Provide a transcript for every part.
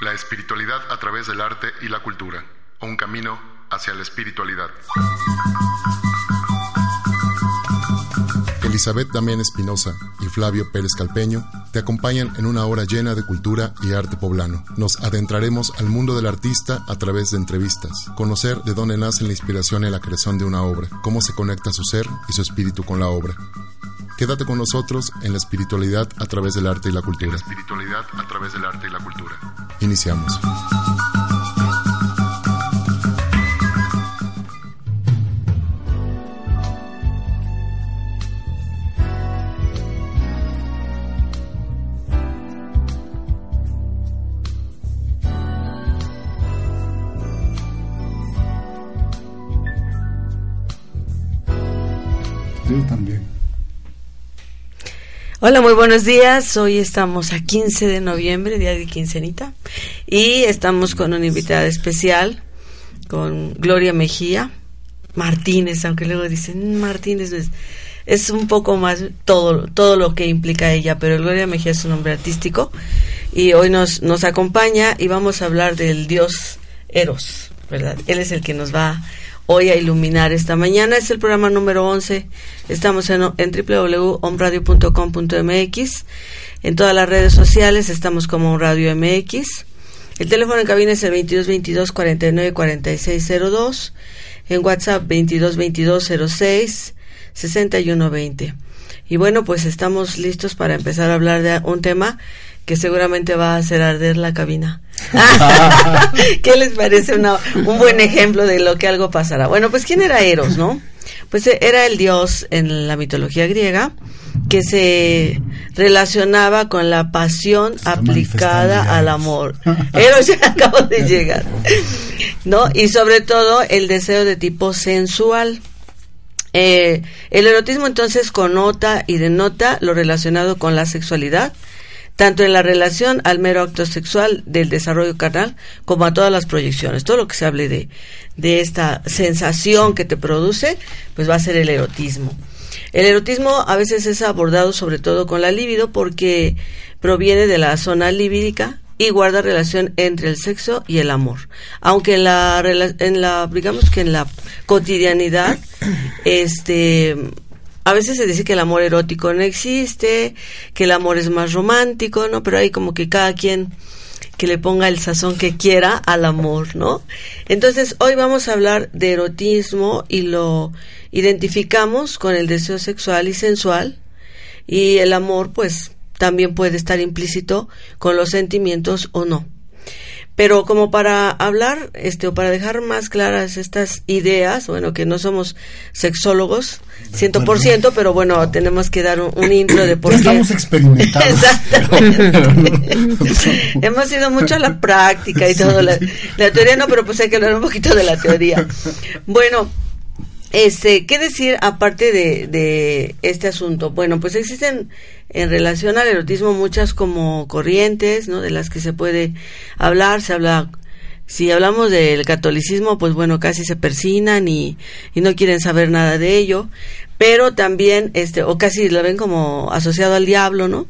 La espiritualidad a través del arte y la cultura. Un camino hacia la espiritualidad. Elizabeth Damián Espinosa y Flavio Pérez Calpeño te acompañan en una hora llena de cultura y arte poblano. Nos adentraremos al mundo del artista a través de entrevistas, conocer de dónde nace la inspiración y la creación de una obra, cómo se conecta su ser y su espíritu con la obra. Quédate con nosotros en la espiritualidad a través del arte y la cultura. La espiritualidad a través del arte y la cultura. Iniciamos. Hola, muy buenos días. Hoy estamos a 15 de noviembre, día de quincenita, y estamos con una invitada especial, con Gloria Mejía Martínez, aunque luego dicen Martínez es, es un poco más todo todo lo que implica ella, pero Gloria Mejía es un nombre artístico y hoy nos nos acompaña y vamos a hablar del dios Eros, ¿verdad? Él es el que nos va hoy a iluminar esta mañana. Es el programa número 11. Estamos en, en www.omradio.com.mx. En todas las redes sociales estamos como Radio MX. El teléfono en cabina es el 2222 49 4602. En WhatsApp 2222 06 6120. Y bueno, pues estamos listos para empezar a hablar de un tema que seguramente va a hacer arder la cabina. ¿Qué les parece una, un buen ejemplo de lo que algo pasará? Bueno, pues ¿quién era Eros, no? Pues era el dios en la mitología griega que se relacionaba con la pasión aplicada al amor. Eros ya acabó de llegar. ¿No? Y sobre todo el deseo de tipo sensual. Eh, el erotismo entonces connota y denota lo relacionado con la sexualidad, tanto en la relación al mero acto sexual del desarrollo carnal como a todas las proyecciones. Todo lo que se hable de, de esta sensación que te produce, pues va a ser el erotismo. El erotismo a veces es abordado sobre todo con la libido porque proviene de la zona libídica y guarda relación entre el sexo y el amor. Aunque en la, en la digamos que en la cotidianidad, este a veces se dice que el amor erótico no existe, que el amor es más romántico, ¿no? Pero hay como que cada quien que le ponga el sazón que quiera al amor, ¿no? Entonces, hoy vamos a hablar de erotismo y lo identificamos con el deseo sexual y sensual y el amor, pues, también puede estar implícito con los sentimientos o no. Pero como para hablar, este, o para dejar más claras estas ideas, bueno, que no somos sexólogos, ciento por ciento, pero bueno, tenemos que dar un, un intro de por ya qué. estamos experimentados. Exactamente. Hemos ido mucho a la práctica y todo. La, la teoría no, pero pues hay que hablar un poquito de la teoría. Bueno, este, ¿qué decir aparte de, de este asunto? Bueno, pues existen en relación al erotismo muchas como corrientes, ¿no? De las que se puede hablar, se habla, si hablamos del catolicismo, pues bueno, casi se persinan y, y no quieren saber nada de ello, pero también, este, o casi lo ven como asociado al diablo, ¿no?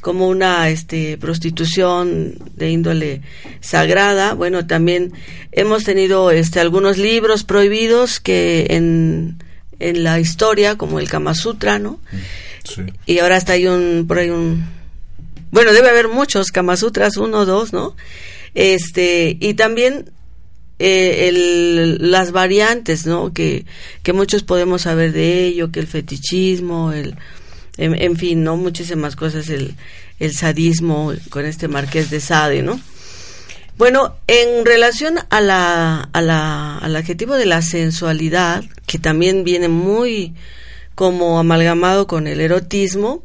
Como una este prostitución de índole sagrada. Bueno también hemos tenido este algunos libros prohibidos que en, en la historia como el Kama Sutra no Sí. y ahora hasta hay un por ahí un bueno debe haber muchos Kama Sutras uno dos no este y también eh, el, las variantes no que que muchos podemos saber de ello que el fetichismo el en, fin, ¿no? Muchísimas cosas, el, el sadismo con este marqués de Sade, ¿no? Bueno, en relación a la, a la, al adjetivo de la sensualidad, que también viene muy como amalgamado con el erotismo,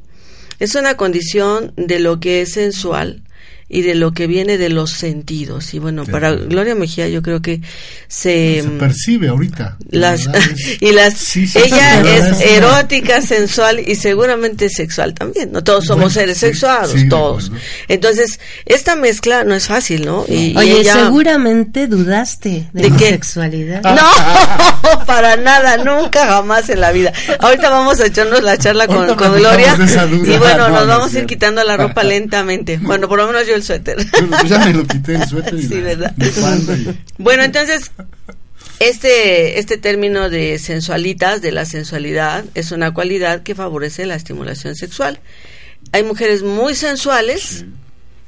Es una condición de lo que es sensual y de lo que viene de los sentidos. Y bueno, Sí. para Gloria Mejía yo creo que se... Se percibe ahorita. las y las Sí, sí, ella sí, es erótica sensual y seguramente sexual también no todos somos Bueno, seres sí, sexuados todos entonces esta mezcla no es fácil no y, y Oye, ella- seguramente dudaste de, ¿De mi qué? sexualidad. no para nada nunca jamás en la vida ahorita vamos a echarnos la charla con, con Gloria y bueno No, nos no vamos a ir quitando la ropa lentamente bueno por lo menos yo el suéter ya me lo quité el suéter y Sí, la ¿verdad? y- Bueno, entonces, este, este término de sensualitas, de la sensualidad, es una cualidad que favorece la estimulación sexual. Hay mujeres muy sensuales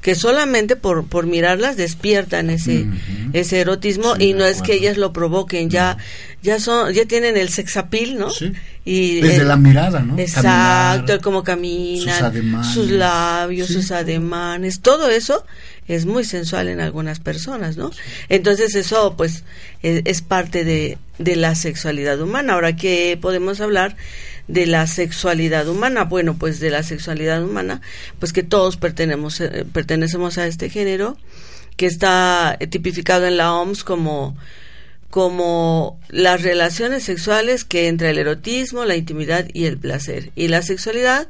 que solamente por, por mirarlas despiertan ese, ese erotismo Sí, y no es que ellas lo provoquen, ya, ya son, ya tienen el sexapil, ¿no? Sí. Y Desde el- la mirada, ¿no? Exacto, cómo caminan, sus ademanes. sus labios, Sí. sus ademanes, todo eso es muy sensual en algunas personas, ¿no? Entonces eso pues es, es parte de, de la sexualidad humana. Ahora que podemos hablar de la sexualidad humana, bueno, pues de la sexualidad humana, pues que todos pertenecemos, eh, pertenecemos a este género que está tipificado en la OMS como como las relaciones sexuales que entre el erotismo, la intimidad y el placer, y la sexualidad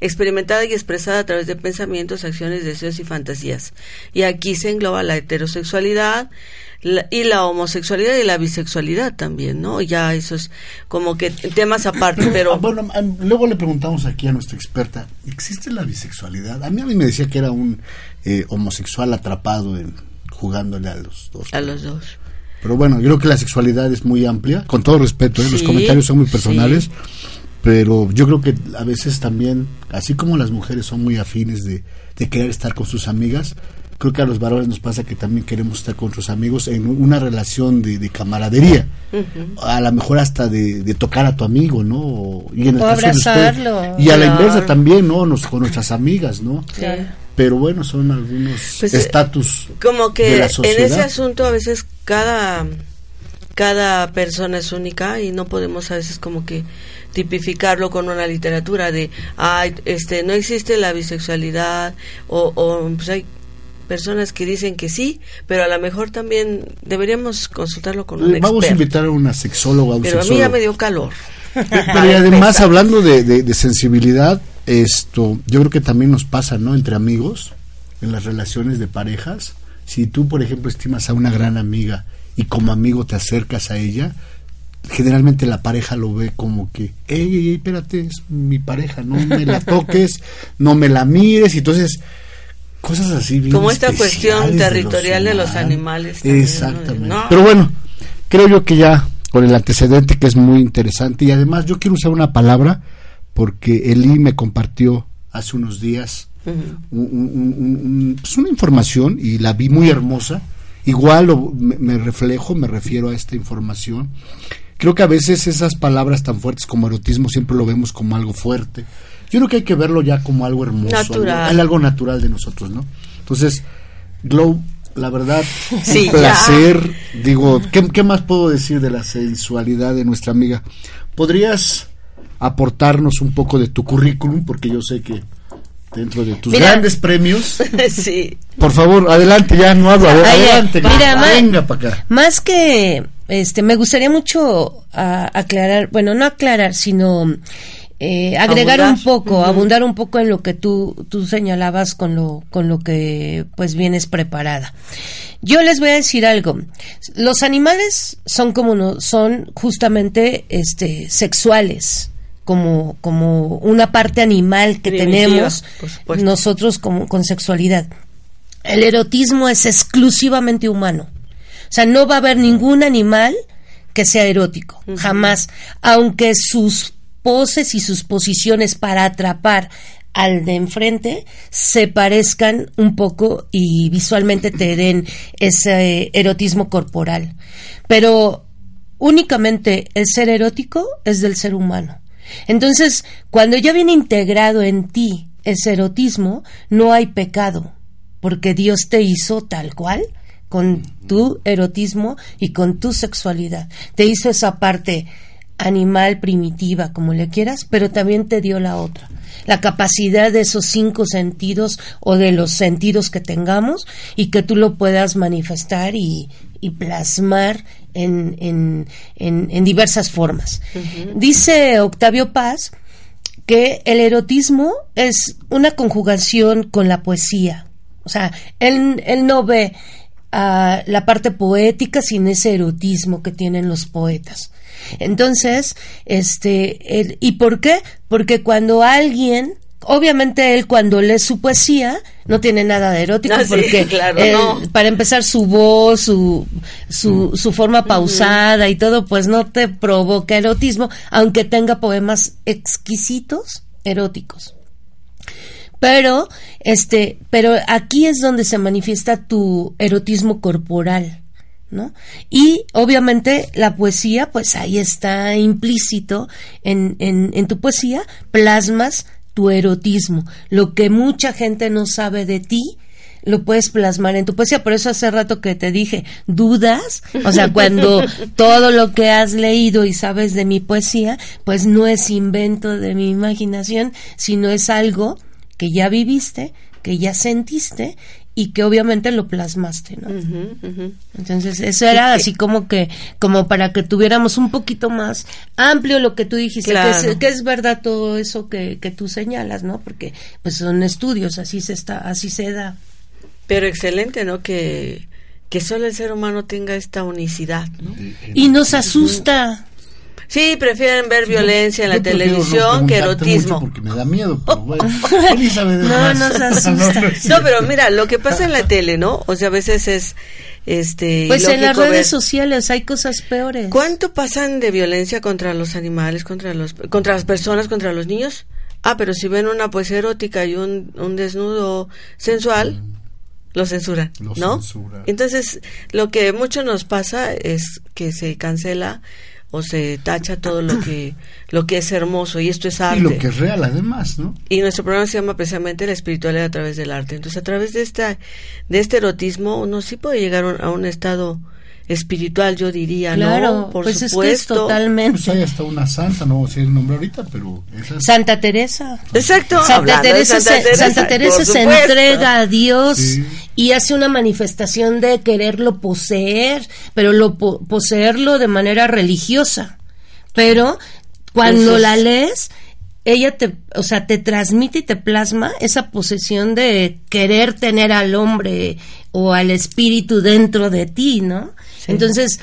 experimentada y expresada a través de pensamientos, acciones, deseos y fantasías. Y aquí se engloba la heterosexualidad la- y la homosexualidad y la bisexualidad también, ¿no? Ya eso es como que temas aparte, Ah, pero bueno, ah, luego le preguntamos aquí a nuestra experta, ¿existe la bisexualidad? A mí a mí me decía que era un eh, homosexual atrapado en jugándole a los dos. a los dos. Pero bueno, yo creo que la sexualidad es muy amplia, con todo respeto, ¿eh? los Sí, comentarios son muy personales, sí. pero yo creo que a veces también, así como las mujeres son muy afines de, de querer estar con sus amigas, creo que a los varones nos pasa que también queremos estar con nuestros amigos en una relación de, de camaradería, a lo mejor hasta de, de tocar a tu amigo, ¿no? Y en el O caso de usted- abrazarlo. y a la inversa también, ¿no? Nos, con nuestras amigas, ¿no? Claro. Pero bueno, son algunos Pues, eh, estatus. como de que la en sociedad. ese asunto a veces cada cada persona es única y no podemos a veces como que tipificarlo con una literatura de ay este no existe la bisexualidad o, o pues hay personas que dicen que sí pero a lo mejor también deberíamos consultarlo con un Eh, Vamos a invitar a una sexóloga, a un pero a mí sexólogo. ya me dio calor Pero y además, hablando de, de- de sensibilidad, esto, yo creo que también nos pasa, ¿no? Entre amigos, en las relaciones de parejas. Si tú, por ejemplo, estimas a una gran amiga y como amigo te acercas a ella, generalmente la pareja lo ve como que, ey, ey, ey, espérate, es mi pareja, no me la toques, no me la mires, y entonces cosas así. bien Como esta cuestión territorial de los animales. Exactamente. No. Pero bueno, creo yo que ya con el antecedente que es muy interesante y además yo quiero usar una palabra porque Eli me compartió hace unos días un- un- un- un- pues una información y la vi muy hermosa. Igual lo- me, me reflejo, me refiero a esta información. Creo que a veces esas palabras tan fuertes como erotismo siempre lo vemos como algo fuerte. Yo creo que hay que verlo ya como algo hermoso, Natural. algo, algo natural de nosotros, ¿no? Entonces, Glow, la verdad, Sí, un placer. Digo, ¿qué, qué más puedo decir de la sensualidad de nuestra amiga? ¿Podrías aportarnos un poco de tu currículum? Porque yo sé que dentro de tus Mira. grandes premios, sí por favor, adelante, ya no hablo, Ay, adelante, mira, ma- venga para acá. Más que, este, me gustaría mucho ah, aclarar, bueno, no aclarar, sino eh, agregar Abundar. un poco, abundar un poco en lo que tú, tú señalabas con lo, con lo que pues vienes preparada. Yo les voy a decir algo. Los animales son como no, son justamente este sexuales, como, como una parte animal que tenemos nosotros como, con sexualidad. El erotismo es exclusivamente humano. O sea, no va a haber ningún animal que sea erótico, jamás. Aunque sus poses y sus posiciones para atrapar al de enfrente se parezcan un poco y visualmente te den ese erotismo corporal. Pero únicamente el ser erótico es del ser humano. Entonces, cuando ya viene integrado en ti ese erotismo, no hay pecado, porque Dios te hizo tal cual, con tu erotismo y con tu sexualidad. Te hizo esa parte animal, primitiva, como le quieras, pero también te dio la otra. la capacidad de esos cinco sentidos o de los sentidos que tengamos y que tú lo puedas manifestar y, plasmar en, en, en, diversas formas. Dice Octavio Paz que el erotismo es una conjugación con la poesía. O sea, él, él no ve a la parte poética sin ese erotismo que tienen los poetas. Entonces, este, ¿y por qué? Porque cuando alguien obviamente él cuando lee su poesía no tiene nada de erótico porque para empezar su voz, su, su, su forma pausada y todo, pues no te provoca erotismo, aunque tenga poemas exquisitos eróticos. Pero, este, pero aquí es donde se manifiesta tu erotismo corporal. ¿No? Y obviamente la poesía, pues ahí está implícito en, en, en tu poesía, plasmas tu erotismo, lo que mucha gente no sabe de ti, lo puedes plasmar en tu poesía. Por eso hace rato que te dije, dudas, o sea, cuando todo lo que has leído y sabes de mi poesía, pues no es invento de mi imaginación, sino es algo que ya viviste, que ya sentiste y que obviamente lo plasmaste, ¿no? Entonces, eso era así como que, como para que tuviéramos un poquito más amplio lo que tú dijiste, que, es, verdad todo eso que, que tú señalas, ¿no? Porque pues son estudios, así se está, así se da. Pero excelente, ¿no? Que, que solo el ser humano tenga esta unicidad, ¿no? Y nos asusta. Sí, prefieren ver violencia en la televisión que erotismo. Porque me da miedo, pero bueno, no nos asusta. No, pero mira, lo que pasa en la tele, ¿no? O sea, a veces es este pues en las redes sociales hay cosas peores. Cuánto pasan de violencia contra los animales contra los contra las personas contra los niños ah pero si ven una poesía erótica y un, un desnudo sensual lo censuran no entonces lo que mucho nos pasa es que se cancela o se tacha todo lo que lo que es hermoso y esto es arte. Y lo que es real además, ¿no? Y nuestro programa se llama precisamente la espiritualidad a través del arte. Entonces, a través de esta de este erotismo uno sí puede llegar a un estado espiritual, yo diría, claro, ¿no? Por pues supuesto. Es que totalmente. Pues hay hasta una santa, no sé el nombre ahorita, pero Santa Teresa. Exacto. Santa Teresa, Santa Teresa, se, entrega a Dios y hace una manifestación de quererlo poseer, pero lo poseerlo de manera religiosa. Pero cuando la lees ella te, o sea, te transmite y te plasma esa posesión de querer tener al hombre o al espíritu dentro de ti, ¿no? Entonces,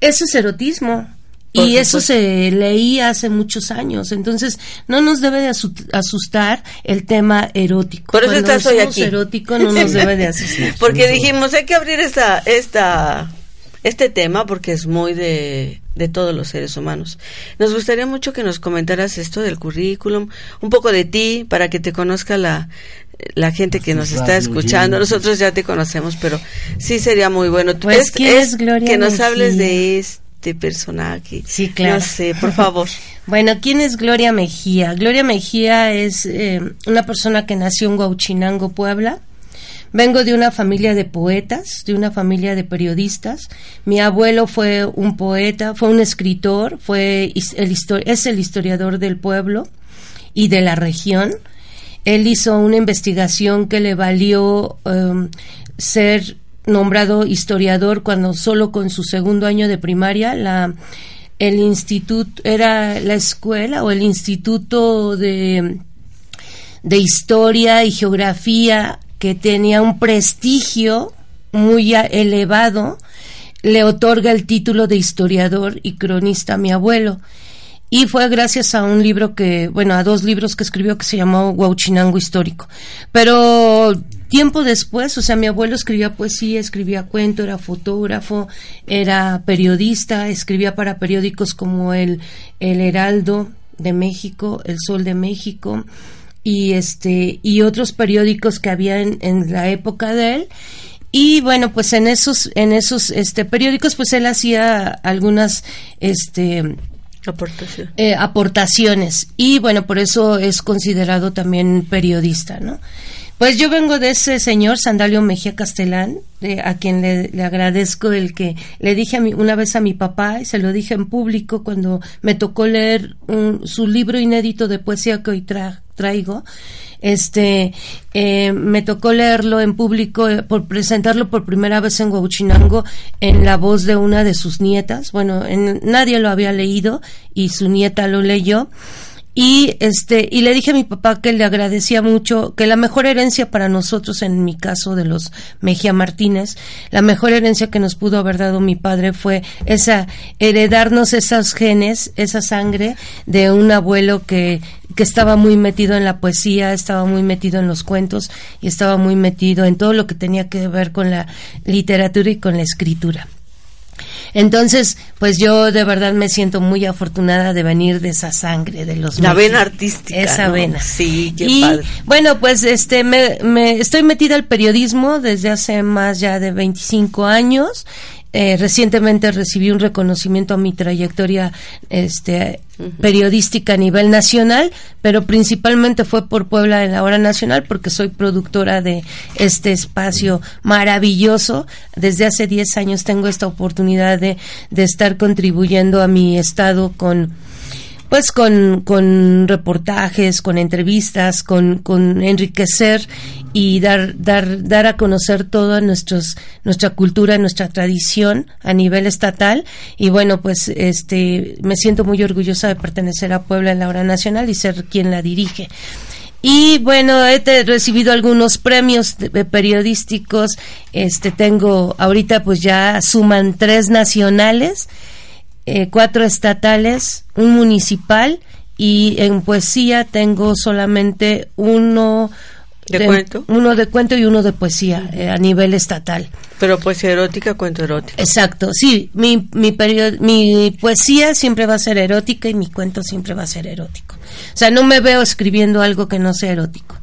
eso es erotismo. y eso se leía hace muchos años. Entonces, no nos debe de asustar el tema erótico. Por eso estás hoy aquí. erótico no nos debe de asustar. porque dijimos, hay que abrir esta, esta, este tema porque es muy de, de todos los seres humanos. Nos gustaría mucho que nos comentaras esto del currículum, un poco de ti, para que te conozca la, la gente que nos está escuchando. Nosotros ya te conocemos, pero sí sería muy bueno. Pues, es, Gloria que nos hables de este personaje. Sí, claro. No sé, por favor. bueno, ¿quién es Gloria Mejía? Gloria Mejía es eh, una persona que nació en Huauchinango, Puebla. Vengo de una familia de poetas, de una familia de periodistas. Mi abuelo fue un poeta, fue un escritor, fue el es el historiador del pueblo y de la región él hizo una investigación que le valió um, ser nombrado historiador cuando solo con su segundo año de primaria la el instituto era la escuela o el instituto de de historia y geografía que tenía un prestigio muy elevado le otorga el título de historiador y cronista a mi abuelo y fue gracias a un libro que, bueno, a dos libros que escribió que se llamó Huauchinango Histórico. Pero tiempo después, o sea, mi abuelo escribía poesía, escribía cuento, era fotógrafo, era periodista, escribía para periódicos como el, el Heraldo de México, El Sol de México y este y otros periódicos que había en, en la época de él y bueno pues en esos en esos este periódicos pues él hacía algunas este eh, aportaciones y bueno por eso es considerado también periodista no Pues yo vengo de ese señor Sandalio Mejía Castelán, a quien le, agradezco el que le dije a mi, una vez a mi papá y se lo dije en público cuando me tocó leer su libro inédito de poesía que hoy traigo. Este, eh, me tocó leerlo en público, eh, por presentarlo por primera vez en Huachinango en la voz de una de sus nietas. Bueno, en, nadie lo había leído y su nieta lo leyó y este y le dije a mi papá que le agradecía mucho que la mejor herencia para nosotros en mi caso de los Mejía Martínez la mejor herencia que nos pudo haber dado mi padre fue esa heredarnos esos genes esa sangre de un abuelo que que estaba muy metido en la poesía estaba muy metido en los cuentos y estaba muy metido en todo lo que tenía que ver con la literatura y con la escritura entonces, pues yo de verdad me siento muy afortunada de venir de esa sangre de los la vena artística, esa vena. Sí, qué y, Bueno, pues este me, me estoy metida al periodismo desde hace más ya de 25 años eh, recientemente recibí un reconocimiento a mi trayectoria este, periodística a nivel nacional, pero principalmente fue por Puebla en la hora nacional porque soy productora de este espacio maravilloso. Desde hace 10 años tengo esta oportunidad de, de estar contribuyendo a mi estado con pues con, con reportajes, con entrevistas, con, con enriquecer y dar, dar, dar a conocer toda nuestra cultura, nuestra tradición a nivel estatal. Y bueno, pues este, me siento muy orgullosa de pertenecer a Puebla en la hora nacional y ser quien la dirige. Y bueno, he recibido algunos premios periodísticos. Este tengo ahorita pues ya suman tres nacionales eh, cuatro estatales, un municipal y en poesía tengo solamente uno de, cuento. uno de cuento y uno de poesía eh, a nivel estatal. Pero poesía erótica cuento erótico. Exacto sí mi mi, mi poesía siempre va a ser erótica y mi cuento siempre va a ser erótico. O sea no me veo escribiendo algo que no sea erótico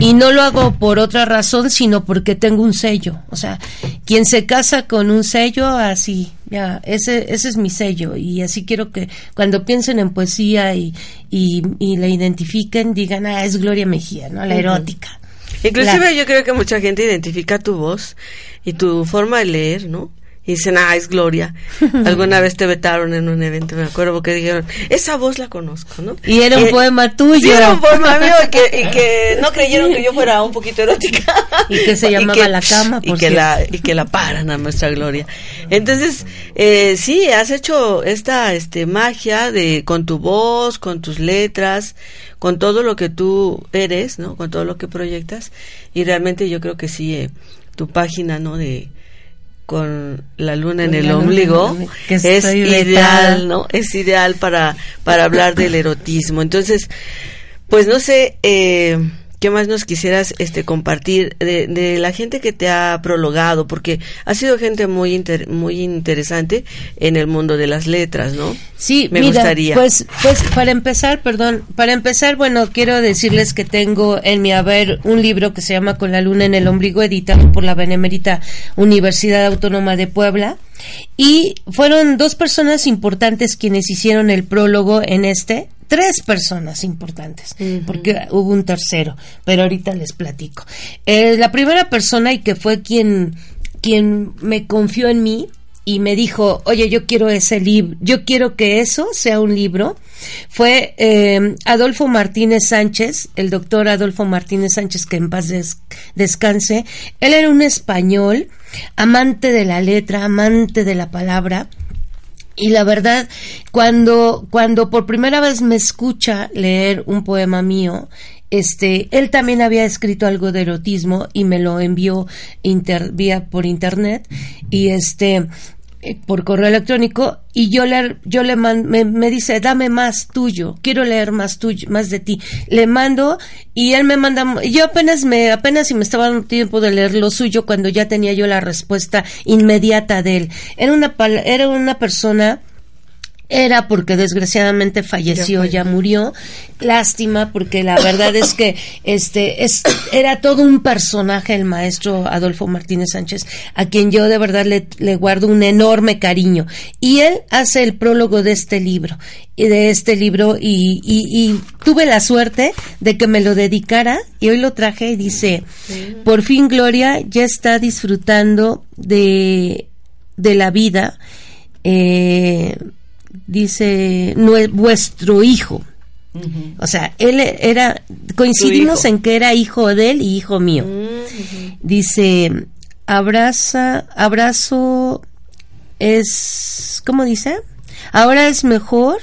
y no lo hago por otra razón, sino porque tengo un sello. O sea, quien se casa con un sello, así, ya, ese, ese es mi sello. Y así quiero que cuando piensen en poesía y, y, la identifiquen, digan, ah, es Gloria Mejía, ¿no? La erótica. Inclusive yo creo que mucha gente identifica tu voz y tu forma de leer, ¿no? Y dicen, ah, es Gloria. Alguna vez te vetaron en un evento, me acuerdo, porque dijeron, esa voz la conozco, ¿no? Y era un poema tuyo. Sí, era un poema mío y que, no creyeron que yo fuera un poquito erótica. Y que se llamaba La Cama, y que la Y que la paran a nuestra Gloria. Entonces, eh, sí, has hecho esta este magia de con tu voz, con tus letras, con todo lo que tú eres, ¿no? Con todo lo que proyectas. Y realmente yo creo que sí, eh, tu página, ¿no? De con la luna en el ombligo es ideal, ¿no? Es ideal para, para hablar del erotismo. Entonces, pues no sé, eh, ¿Qué más nos quisieras este, compartir de, de, la gente que te ha prologado? Porque ha sido gente muy muy interesante en el mundo de las letras, ¿no? Sí, me gustaría. Pues, pues para empezar, perdón, para empezar, bueno, quiero decirles que tengo en mi haber un libro que se llama Con la luna en el ombligo, editado por la Benemérita Universidad Autónoma de Puebla. Y fueron dos personas importantes quienes hicieron el prólogo en este, tres personas importantes, porque hubo un tercero, pero ahorita les platico. Eh, la primera persona y que fue quien, quien me confió en mí y me dijo, oye, yo quiero ese libro, yo quiero que eso sea un libro, fue eh, Adolfo Martínez Sánchez, el doctor Adolfo Martínez Sánchez, que en paz descanse. Él era un español, amante de la letra, amante de la palabra, y la verdad, cuando, cuando por primera vez me escucha leer un poema mío, este, él también había escrito algo de erotismo y me lo envió inter, vía por internet. Y este por correo electrónico y yo le yo le me, me, dice dame más tuyo quiero leer más tuyo más de ti le mando y él me manda yo apenas me apenas si me estaba dando tiempo de leer lo suyo cuando ya tenía yo la respuesta inmediata de él. Era una era una persona era porque desgraciadamente falleció, ya, murió. Lástima porque la verdad es que este es era todo un personaje el maestro Adolfo Martínez Sánchez, a quien yo de verdad le, le guardo un enorme cariño. Y él hace el prólogo de este libro y de este libro y, y, tuve la suerte de que me lo dedicara y hoy lo traje y dice por fin Gloria ya está disfrutando de, de la vida eh, dice vuestro hijo. O sea, él era, coincidimos en que era hijo de él y hijo mío. Dice, abraza, abrazo es, ¿cómo dice? Ahora es mejor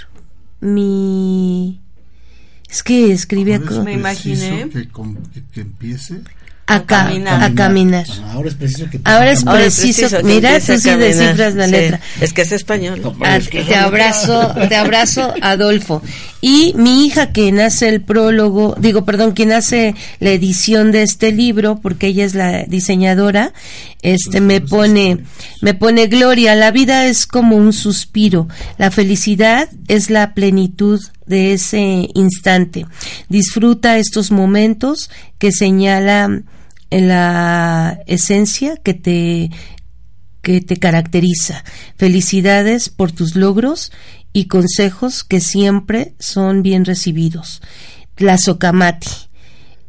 mi... Es que escribía... Me imaginé. que empiece a, caminar. a caminar. ahora es preciso que ahora es preciso, mira tú sí descifras la letra. Es que es español. Ah, te abrazo te abrazo Adolfo. Y mi hija quien hace el prólogo digo perdón quien hace la edición de este libro porque ella es la diseñadora este me pone me pone Gloria. La vida es como un suspiro. La felicidad es la plenitud de ese instante. Disfruta estos momentos que señala la esencia que te que te caracteriza. Felicidades por tus logros y consejos que siempre son bien recibidos. La Socamati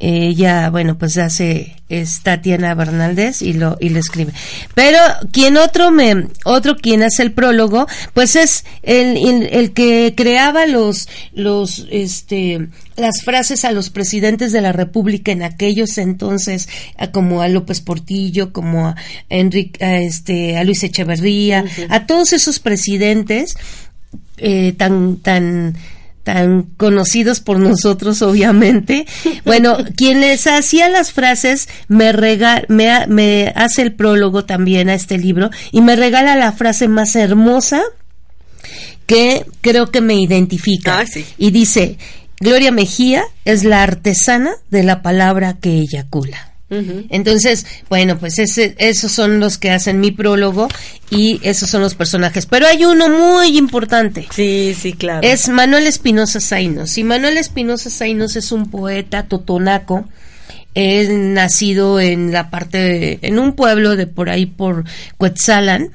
ella, bueno, pues hace es Tatiana Bernaldez y lo y lo escribe. Pero quien otro me otro quien hace el prólogo, pues es el, el, que creaba los los este las frases a los presidentes de la República en aquellos entonces, como a López Portillo, como a Enrique a este a Luis Echeverría, a todos esos presidentes eh, tan tan tan conocidos por nosotros, obviamente. Bueno, quien les hacía las frases me, rega me, me hace el prólogo también a este libro y me regala la frase más hermosa que creo que me identifica. Ah, y dice, Gloria Mejía es la artesana de la palabra que eyacula. Entonces, bueno, pues ese, esos son los que hacen mi prólogo y esos son los personajes. Pero hay uno muy importante. Sí, sí, claro. Es Manuel Espinosa Zainos. Y Manuel Espinosa Zainos es un poeta totonaco. Es nacido en la parte, en un pueblo de por ahí por Cuetzalan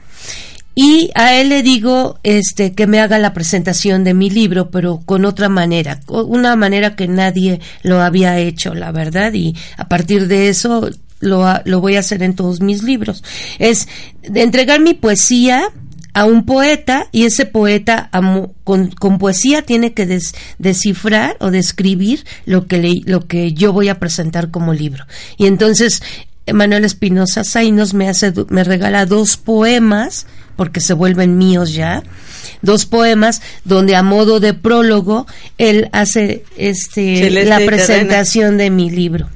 y a él le digo este que me haga la presentación de mi libro pero con otra manera una manera que nadie lo había hecho la verdad y a partir de eso lo, lo voy a hacer en todos mis libros. Es de entregar mi poesía a un poeta y ese poeta con, poesía tiene que descifrar o describir lo que le, lo que yo voy a presentar como libro. Y entonces Manuel Espinosa Zainos me hace me regala dos poemas porque se vuelven míos ya, dos poemas donde a modo de prólogo él hace este la presentación de mi libro.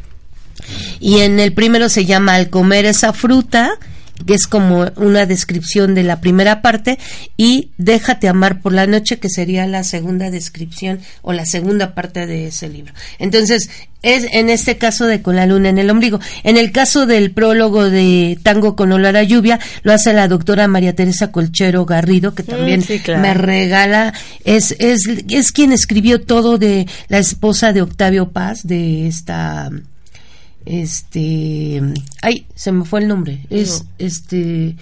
Y en el primero se llama Al comer esa fruta que es como una descripción de la primera parte, y Déjate amar por la noche, que sería la segunda descripción o la segunda parte de ese libro. Entonces, es en este caso de Con la luna en el ombligo. En el caso del prólogo de Tango con olor a lluvia, lo hace la doctora María Teresa Colchero Garrido, que mm, también me regala, es, es, es quien escribió todo de la esposa de Octavio Paz, de esta este ay se me fue el nombre. Es este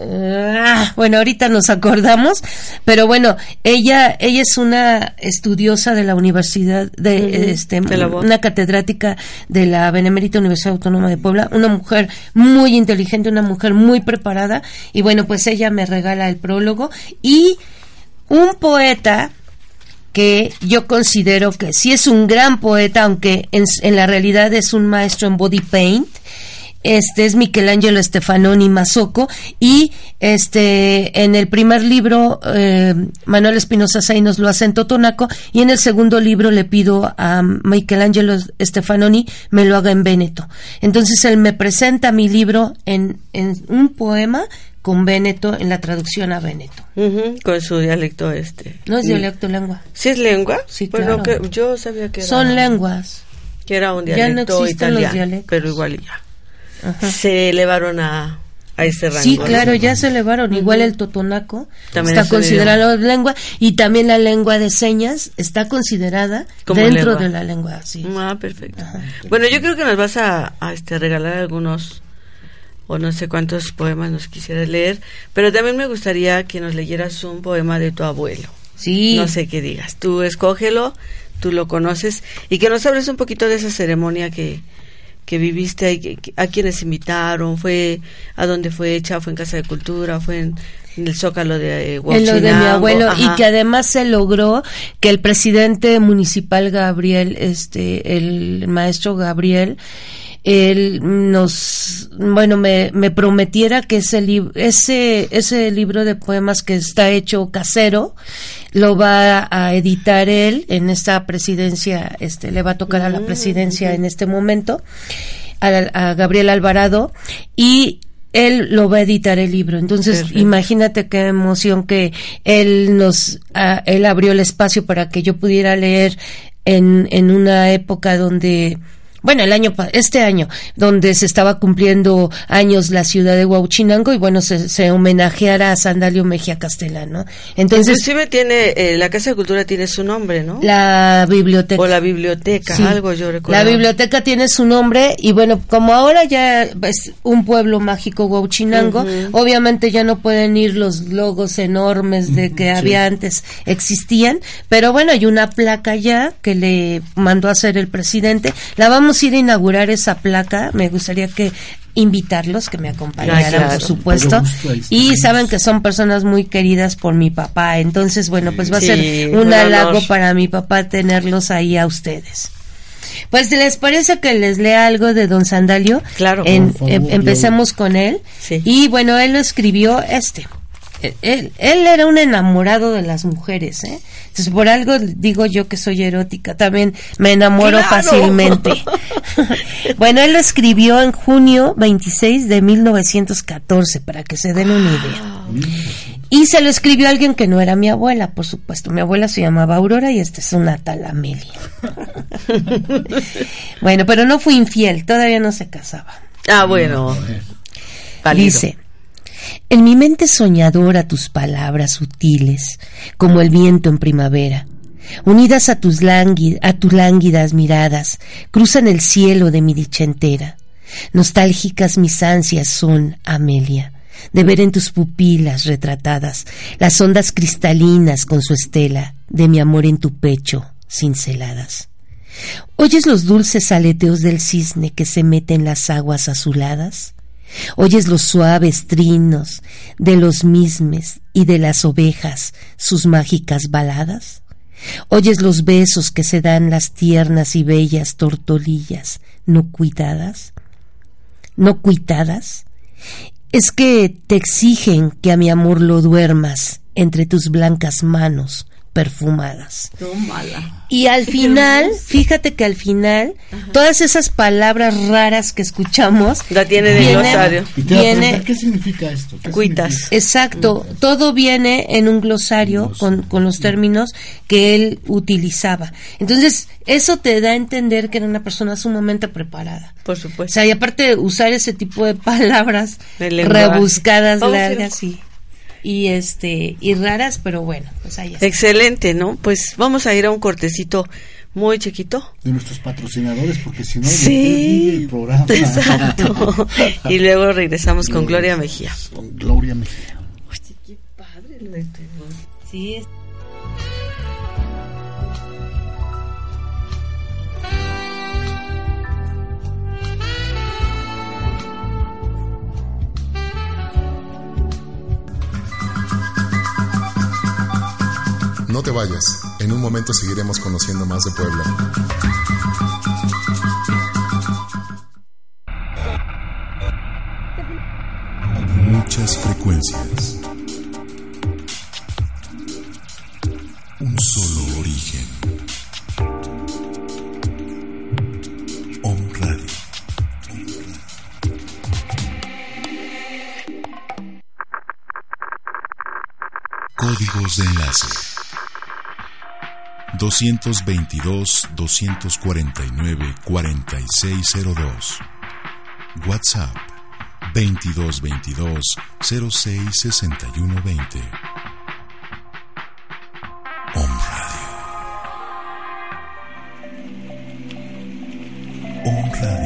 ah, bueno ahorita nos acordamos pero bueno ella ella es una estudiosa de la universidad de este una catedrática de la benemérita universidad autónoma de Puebla una mujer muy inteligente una mujer muy preparada y bueno pues ella me regala el prólogo y un poeta que yo considero que sí es un gran poeta, aunque en, la realidad es un maestro en body paint. Este es Michelangelo Stefanoni Mazoco y este en el primer libro eh, Manuel Espinosa Zainos lo hace en Totonaco y en el segundo libro le pido a Michelangelo Stefanoni me lo haga en Véneto. Entonces él me presenta mi libro en, en un poema con Véneto en la traducción a Véneto. con su dialecto este. No es dialecto, lengua. ¿Sí es lengua? Sí, claro. que yo sabía que Son lenguas. Que era un dialecto italiano, pero igual ya. Se elevaron a a este rango. Sí, ¿no? claro, ya se elevaron. Igual el totonaco También está considerado lengua y también la lengua de señas está considerada Como dentro lengua. de la lengua. Sí. Ah, perfecto. Bueno, yo creo que nos vas a, a, este, regalar algunos o no sé cuántos poemas nos quisieras leer, pero también me gustaría que nos leyeras un poema de tu abuelo. Sí. No sé qué digas. Tú escógelo, tú lo conoces y que nos hables un poquito de esa ceremonia que, que viviste, que- a quienes invitaron, fue a dónde fue hecha, fue en Casa de Cultura, fue en, en el Zócalo de eh, en lo de mi abuelo y que además se logró que el presidente municipal Gabriel este el maestro Gabriel él nos bueno me, me prometiera que ese libro ese ese libro de poemas que está hecho casero lo va a editar él en esta presidencia este le va a tocar a la presidencia en este momento a, a Gabriel Alvarado y él lo va a editar el libro. Entonces, Perfecto. imagínate qué emoción que él nos, él abrió el espacio para que yo pudiera leer en, en una época donde, bueno, el año, este año, donde se estaba cumpliendo años la ciudad de Huauchinango y bueno, se, se homenajeara a Sandalio Mejía Castellano. Entonces, Inclusive tiene, eh, la Casa de Cultura tiene su nombre, ¿no? la biblioteca. o la biblioteca, Sí. algo yo recuerdo. La biblioteca tiene su nombre y bueno, como ahora ya es un pueblo mágico Huauchinango, obviamente ya no pueden ir los logos enormes de que había antes existían, pero bueno, hay una placa ya que le mandó a hacer el presidente. La vamos a ir a inaugurar esa placa, me gustaría que invitarlos que me acompañaran, claro. por supuesto. Y saben que son personas muy queridas por mi papá, entonces bueno, pues va a Sí, ser un halago para mi papá tenerlos ahí a ustedes. Pues, ¿les parece que les lea algo de Don Sandalio? Claro. En- Por favor, em- empecemos con él. Sí. Y bueno, él lo escribió este. Él, él- él era un enamorado de las mujeres, ¿eh? Entonces, por algo digo yo que soy erótica, también me enamoro ¡Claro! fácilmente. bueno, él lo escribió en junio 26 de 1914, para que se den una idea. Y se lo escribió a alguien que no era mi abuela, por supuesto. Mi abuela se llamaba Aurora y esta es una tal Amelia. bueno, pero no fui infiel, todavía no se casaba. Ah, bueno. Válido. Dice, en mi mente soñadora tus palabras sutiles, como el viento en primavera, unidas a tus, lánguidas miradas, cruzan el cielo de mi dicha entera. Nostálgicas mis ansias son, Amelia, de ver en tus pupilas retratadas las ondas cristalinas con su estela de mi amor en tu pecho cinceladas. ¿Oyes los dulces aleteos del cisne que se mete en las aguas azuladas? ¿Oyes los suaves trinos de los mismes y de las ovejas sus mágicas baladas? ¿Oyes los besos que se dan las tiernas y bellas tortolillas no cuidadas? ¿No cuitadas? Es que te exigen que a mi amor lo duermas entre tus blancas manos perfumadas. Y al final, fíjate que al final, todas esas palabras raras que escuchamos, La tiene de vienen- glosario. Y te iba a viene, preguntar, ¿qué significa esto? ¿Qué Cuitas. significa? exacto, todo viene en un glosario con, con los términos que él utilizaba. Entonces, eso te da a entender que era una persona sumamente preparada. Por O supuesto. sea, y aparte de usar ese tipo de palabras rebuscadas, largas y, y este y raras, pero bueno, pues ahí está. Excelente, ¿no? Pues vamos a ir a un cortecito muy chiquito. De nuestros patrocinadores, porque si no, Sí. vive el programa. Exacto. y luego regresamos con Gloria Mejía. Con Gloria Mejía. Sí, No te vayas, en un momento seguiremos conociendo más de Puebla. Muchas frecuencias. Un solo origen. Códigos de enlace. 222-249-4602. WhatsApp 2222 066120. Om Radio. Om Radio.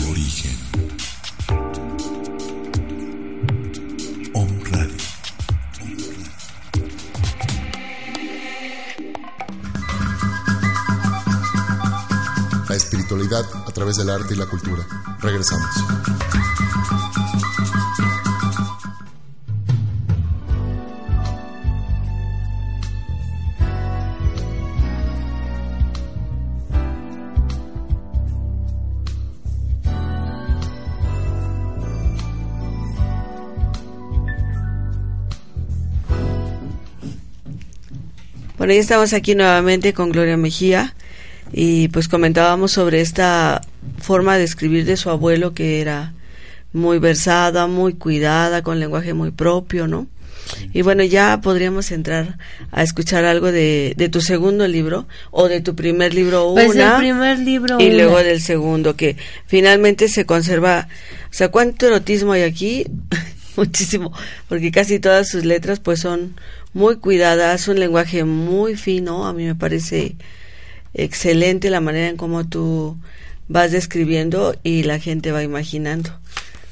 a través del arte y la cultura. Regresamos. Bueno, ya estamos aquí nuevamente con Gloria Mejía y pues comentábamos sobre esta forma de escribir de su abuelo que era muy versada, muy cuidada, con lenguaje muy propio, ¿no? Y bueno, ya podríamos entrar a escuchar algo de, de tu segundo libro o de tu primer libro Pues una el primer libro. y una. luego del segundo que finalmente se conserva, o sea, cuánto erotismo hay aquí, muchísimo, porque casi todas sus letras pues son muy cuidadas, un lenguaje muy fino, a mí me parece excelente la manera en cómo tú vas describiendo y la gente va imaginando,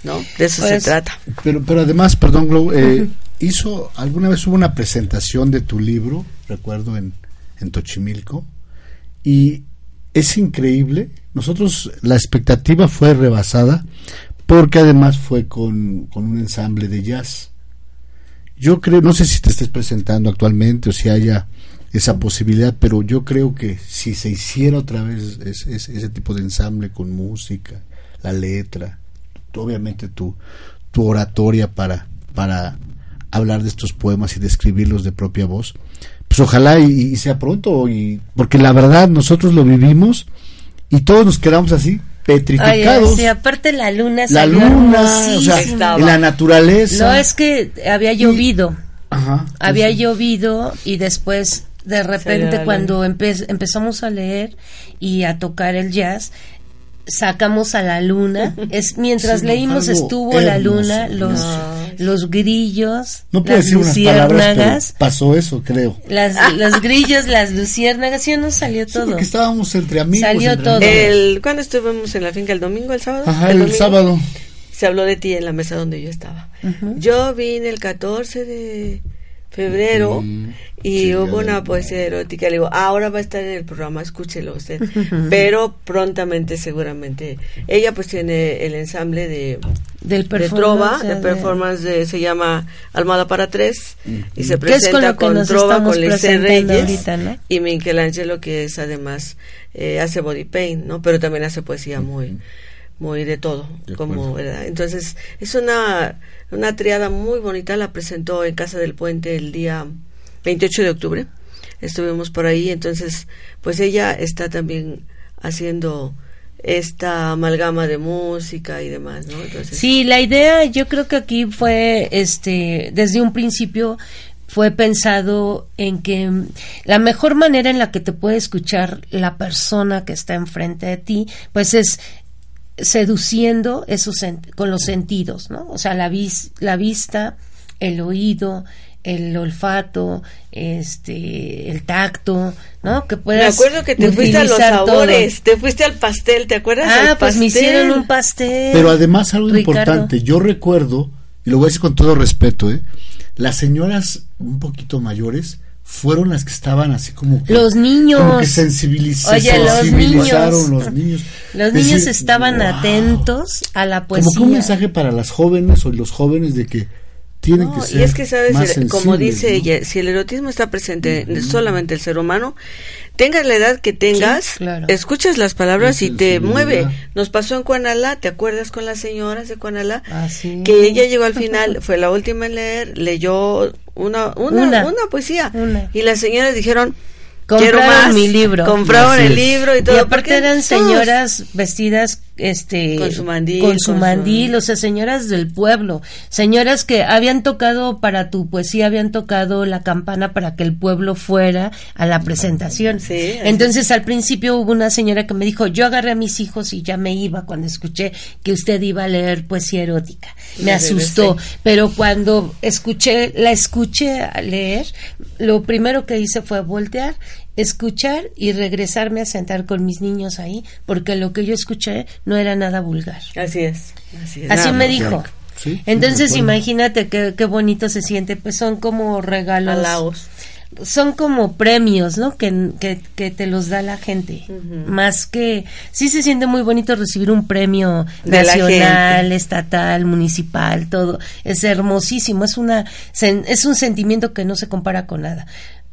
¿no? De eso se Pues, trata. Pero, pero además, perdón, Glo, eh, hizo, alguna vez hubo una presentación de tu libro, recuerdo, en, en Tochimilco, y es increíble. Nosotros, la expectativa fue rebasada, porque además fue con, con un ensamble de jazz. Yo creo, no sé si te estés presentando actualmente o si haya esa posibilidad, pero yo creo que si se hiciera otra vez ese, ese- ese tipo de ensamble con música, la letra, obviamente tu, tu oratoria para, para hablar de estos poemas y describirlos de propia voz, pues ojalá y, y sea pronto, y, porque la verdad nosotros lo vivimos y todos nos quedamos así, petrificados. sí, aparte la luna la luna, o sea, la naturaleza. No, es que había llovido. Ajá. había llovido y después de repente cuando empe- empezamos a leer y a tocar el jazz sacamos a la luna es mientras Sí, leímos estuvo la luna los los grillos No puedo las decir unas palabras, pero luciérnagas pasó eso, creo. las, los grillos las luciérnagas sí no salió Sí, todo porque estábamos entre amigos. Salió entre todo. amigos. El, ¿Cuándo estuvimos en la finca? ¿El domingo, el sábado? Ajá, el, domingo? sábado. Se habló de ti en la mesa donde yo estaba. Yo vine el 14 de febrero Mm, y sí, hubo una poesía erótica. Le digo, ahora va a estar en el programa, escúchelo usted. Pero prontamente, seguramente. Ella pues tiene el ensamble de, del de trova, de performance de, se llama Almada para tres y se con presenta con nos trova con presentando Reyes ahorita, ¿no? y Michelangelo que es además eh, hace body paint, ¿no? Pero también hace poesía muy muy de todo, De como. ¿verdad? Entonces, es una una triada muy bonita, la presentó en Casa del Puente el día 28 de octubre. Estuvimos por ahí, entonces, pues ella está también haciendo esta amalgama de música y demás, ¿no? Entonces, Sí, la idea yo creo que aquí fue, este, desde un principio fue pensado en que la mejor manera en la que te puede escuchar la persona que está enfrente de ti, pues es seduciendo esos con los sentidos, ¿no? O sea, la vis- la vista, el oído, el olfato, este, el tacto, ¿no? Que me puedas acuerdo que te fuiste a los todo. sabores, te fuiste al pastel, ¿te acuerdas? Ah, pues me hicieron un pastel. Pero además algo Ricardo. importante, yo recuerdo, y lo voy a decir con todo respeto, ¿eh? las señoras un poquito mayores fueron las que estaban así como que, Los niños. como que sensibiliz- se Oye, los sensibilizaron niños. los niños. Los niños decir, estaban wow. atentos a la poesía. Como que un mensaje para las jóvenes o los jóvenes de que tienen que ser y es que sabes más el- como dice ¿no? ella si el erotismo está presente en solamente el ser humano tengas la edad que tengas Sí, claro. escuchas las palabras La y te mueve nos pasó en Cuanalá te acuerdas con las señoras de Cuanalá Ah, sí. que ella llegó al final fue la última en leer leyó una una, Una. una poesía Una. y las señoras dijeron quiero Compraron más mi libro. compraron Así el libro y todo y aparte eran todos- señoras vestidas este Con su mandil, con su con su- mandil, o sea, señoras del pueblo, señoras que habían tocado para tu poesía, habían tocado la campana para que el pueblo fuera a la presentación. Sí, Entonces al principio hubo una señora que me dijo, yo agarré a mis hijos y ya me iba cuando escuché que usted iba a leer poesía erótica. Me asustó, pero cuando escuché, la escuché a leer, lo primero que hice fue voltear, escuchar y regresarme a sentar con mis niños ahí, porque lo que yo escuché no era nada vulgar. así es así es Así me dijo. Sí, Entonces imagínate qué, qué bonito se siente, pues son como regalos, son como premios, ¿no? Que, que, que te los da la gente. Más que, sí se siente muy bonito recibir un premio De nacional, estatal, municipal, todo. Es hermosísimo, es una, es un sentimiento que no se compara con nada.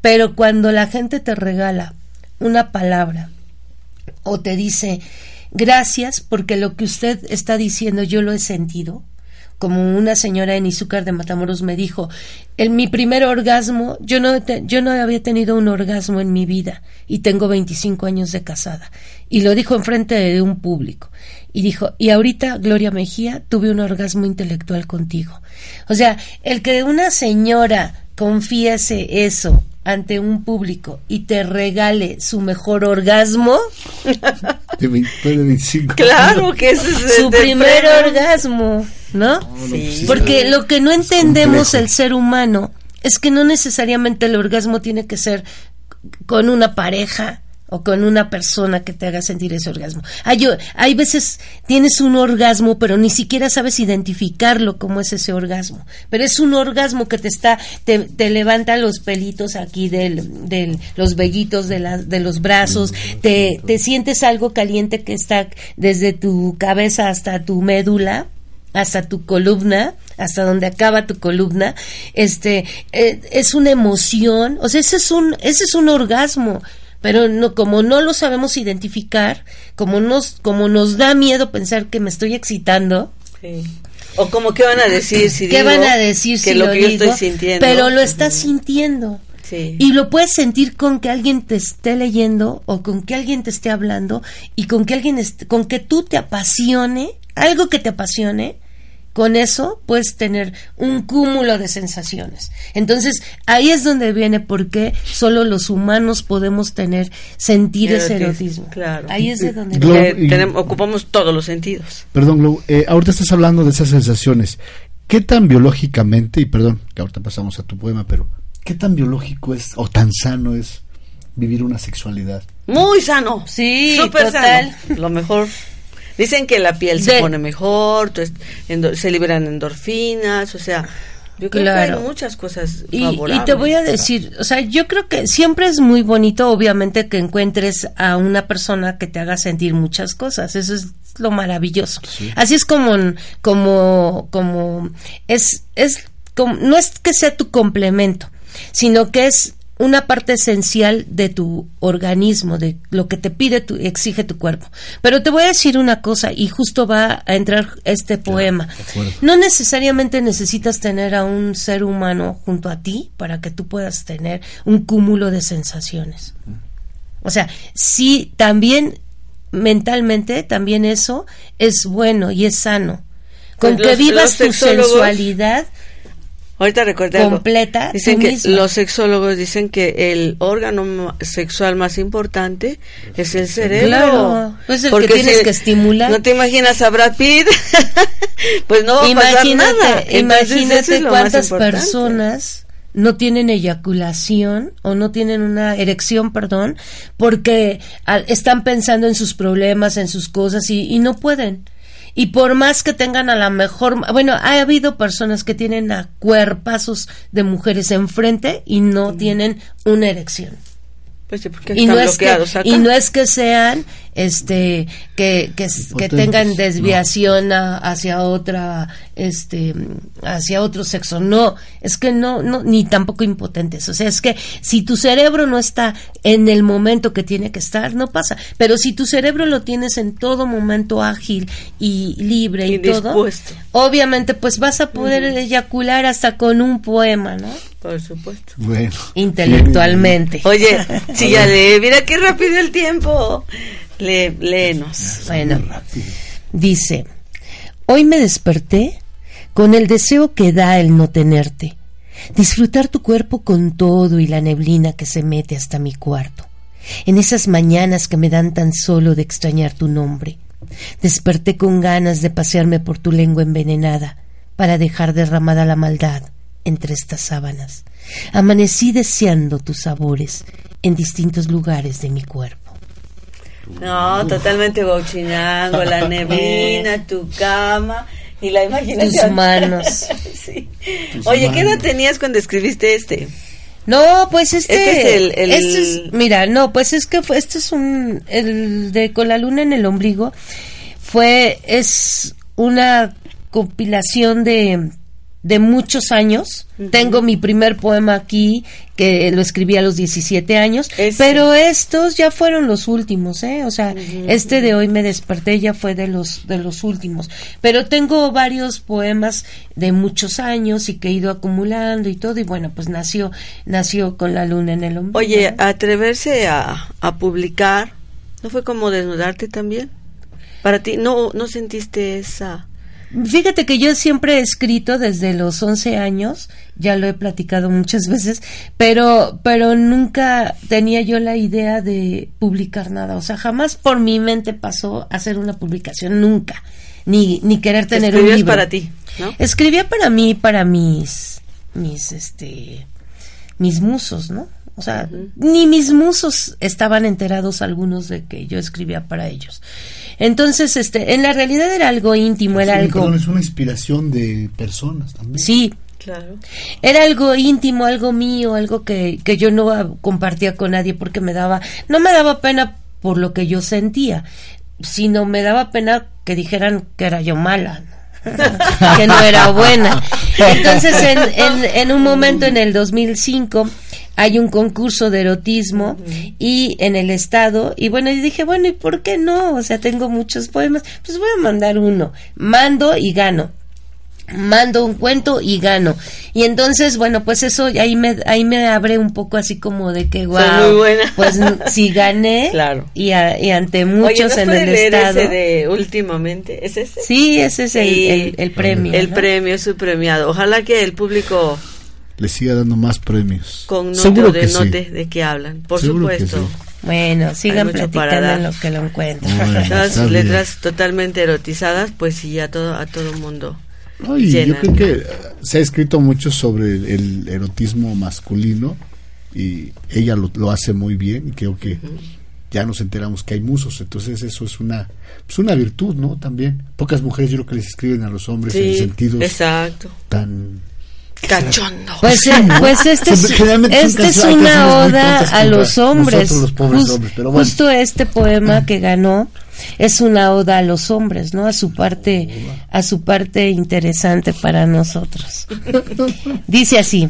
Pero cuando la gente te regala una palabra o te dice gracias porque lo que usted está diciendo yo lo he sentido, como una señora en Izúcar de Matamoros me dijo, en mi primer orgasmo, yo no, yo no había tenido un orgasmo en mi vida y tengo 25 años de casada. Y lo dijo enfrente de un público. Y dijo, y ahorita, Gloria Mejía, tuve un orgasmo intelectual contigo. O sea, el que una señora confiese eso ante un público y te regale su mejor orgasmo, De 20 de 25. claro que ese es su primer premio. orgasmo, ¿no? Sí. Porque lo que no entendemos el ser humano es que no necesariamente el orgasmo tiene que ser con una pareja o con una persona que te haga sentir ese orgasmo. Hay, hay veces tienes un orgasmo, pero ni siquiera sabes identificarlo como es ese orgasmo. Pero es un orgasmo que te está, te, te levanta los pelitos aquí del, del los vellitos de, la- de los brazos, te, te sientes algo caliente que está desde tu cabeza hasta tu médula hasta tu columna, hasta donde acaba tu columna, este eh, es una emoción, o sea, ese es un ese es un orgasmo, pero no como no lo sabemos identificar, como nos como nos da miedo pensar que me estoy excitando, Sí. O como qué van a decir si ¿qué digo van a decir que si lo lo que yo estoy sintiendo? Pero lo estás sintiendo. Sí. Y lo puedes sentir con que alguien te esté leyendo o con que alguien te esté hablando y con que alguien con que tú te apasione, algo que te apasione, con eso puedes tener un cúmulo de sensaciones. Entonces, ahí es donde viene por qué solo los humanos podemos tener sentir ese Erotismo, erotismo. claro. Ahí es de donde viene. Que y- tenemos- ocupamos todos los sentidos. Perdón, Glo, eh, ahorita estás hablando de esas sensaciones. ¿Qué tan biológicamente, y perdón, que ahorita pasamos a tu poema, pero ¿qué tan biológico es o tan sano es vivir una sexualidad? Muy sano. Sí, Súper total. sano. Lo mejor. Dicen que la piel se pone mejor, se liberan endorfinas, o sea, yo creo que hay muchas cosas Y, favorables. y te voy a decir, o sea, yo creo que siempre es muy bonito, obviamente, que encuentres a una persona que te haga sentir muchas cosas. Eso es lo maravilloso. Así es como, como, como, es, es, como, no es que sea tu complemento, sino que es una parte esencial de tu organismo, de lo que te pide, tu, exige tu cuerpo. Pero te voy a decir una cosa, y justo va a entrar este poema. No necesariamente necesitas tener a un ser humano junto a ti para que tú puedas tener un cúmulo de sensaciones. O sea, sí, también mentalmente, también eso es bueno y es sano. Con Pues que los- vivas los tu sexólogos- sensualidad Ahorita recuerda algo. completa, Dicen que misma. los sexólogos dicen que el órgano sexual más importante es el cerebro. Claro, pues el que Porque tienes si que estimular. No te imaginas a Brad Pitt, pues no va a pasar imagínate, nada. Entonces, imagínate es cuántas personas no tienen eyaculación o no tienen una erección, perdón, porque al- están pensando en sus problemas, en sus cosas y, y no pueden. Y por más que tengan a la mejor, bueno, ha habido personas que tienen a cuerpazos de mujeres enfrente y no tienen una erección. Pues sí, porque Y están no, es que, acá. y no es que sean este que, que, que tengan desviación a- hacia otra este hacia otro sexo. No es que no no ni tampoco impotentes. O sea es que si tu cerebro no está en el momento que tiene que estar no pasa. Pero si tu cerebro lo tienes en todo momento ágil y libre y, Y todo obviamente pues vas a poder eyacular hasta con un poema no Por supuesto. Bueno. intelectualmente. Oye, sí, ya lee, mira qué rápido el tiempo. Lee, léenos. Bueno, dice, hoy me desperté con el deseo que da el no tenerte, disfrutar tu cuerpo con todo y la neblina que se mete hasta mi cuarto, en esas mañanas que me dan tan solo de extrañar tu nombre. Desperté con ganas de pasearme por tu lengua envenenada para dejar derramada la maldad entre estas sábanas. Amanecí deseando tus sabores en distintos lugares de mi cuerpo. No, totalmente gauchinango, la neblina, tu cama y la imaginación. Tus manos. Sí. Oye, ¿qué edad tenías cuando escribiste este? No, pues este, Este es el- el- este es- mira, no, pues es que fue, este es un, el de con la luna en el ombligo, fue, es una compilación de, de muchos años. Tengo mi primer poema aquí, que lo escribí a los 17 años, pero estos ya fueron los últimos, ¿eh? O sea, este de hoy me desperté ya fue de los, de los últimos. Pero tengo varios poemas de muchos años y que he ido acumulando y todo, y bueno, pues nació, nació con la luna en el ombligo. Oye, ¿no? atreverse a, a publicar, ¿no fue como desnudarte también? Para ti, ¿no, no sentiste esa...? Fíjate que yo siempre he escrito desde los 11 años, ya lo he platicado muchas veces, pero pero nunca tenía yo la idea de publicar nada, o sea, jamás por mi mente pasó hacer una publicación, nunca, ni ni querer tener un Escribías libro. para ti, ¿no? Escribía para mí, para mis mis este mis musos, ¿no? O sea, ni mis musos estaban enterados algunos de que yo escribía para ellos. Entonces, este, en la realidad era algo íntimo, era Sí, algo perdón, es una inspiración de personas también. Sí, Claro. era algo íntimo, algo mío, algo que, que yo no compartía con nadie porque me daba, no me daba pena por lo que yo sentía, sino me daba pena que dijeran que era yo mala, que no era buena. Entonces, en, en, en un momento en el 2005 hay un concurso de erotismo y en el estado y bueno, y dije, bueno, ¿y por qué no? O sea, tengo muchos poemas, pues voy a mandar uno. Mando y gano mando un cuento y gano. Y entonces, bueno, pues eso ahí me ahí me abre un poco así como de que Soy wow, muy buena. pues si gané Claro. y, a- y ante Oye, muchos ¿nos en el leer estado. ese de últimamente? ¿Es ese? Sí, ese es el, Sí. el- el premio. El ¿no? premio es su premiado. Ojalá que el público Le siga dando más premios. con note Seguro o que denote sí. de qué hablan. Por Seguro que supuesto. sí. Bueno, sigan platicando en lo que lo encuentran. Bueno. Todas Está sus bien. letras totalmente erotizadas, pues sí, a todo, a todo mundo. Ay, yo llenan. creo que eh, se ha escrito mucho sobre el, el erotismo masculino y ella lo, lo hace muy bien y creo que ya nos enteramos que hay musos, entonces eso es una pues una virtud, ¿no? También pocas mujeres yo creo que les escriben a los hombres en Sí, sentidos exacto. tan Cachondo. Pues, Sí, eh, ¿no? pues este es, este es una oda a los hombres. nosotros los pobres Jus- hombres, pero bueno. Justo este poema que ganó es una oda a los hombres, ¿no? A su parte, a su parte interesante para nosotros. Dice así: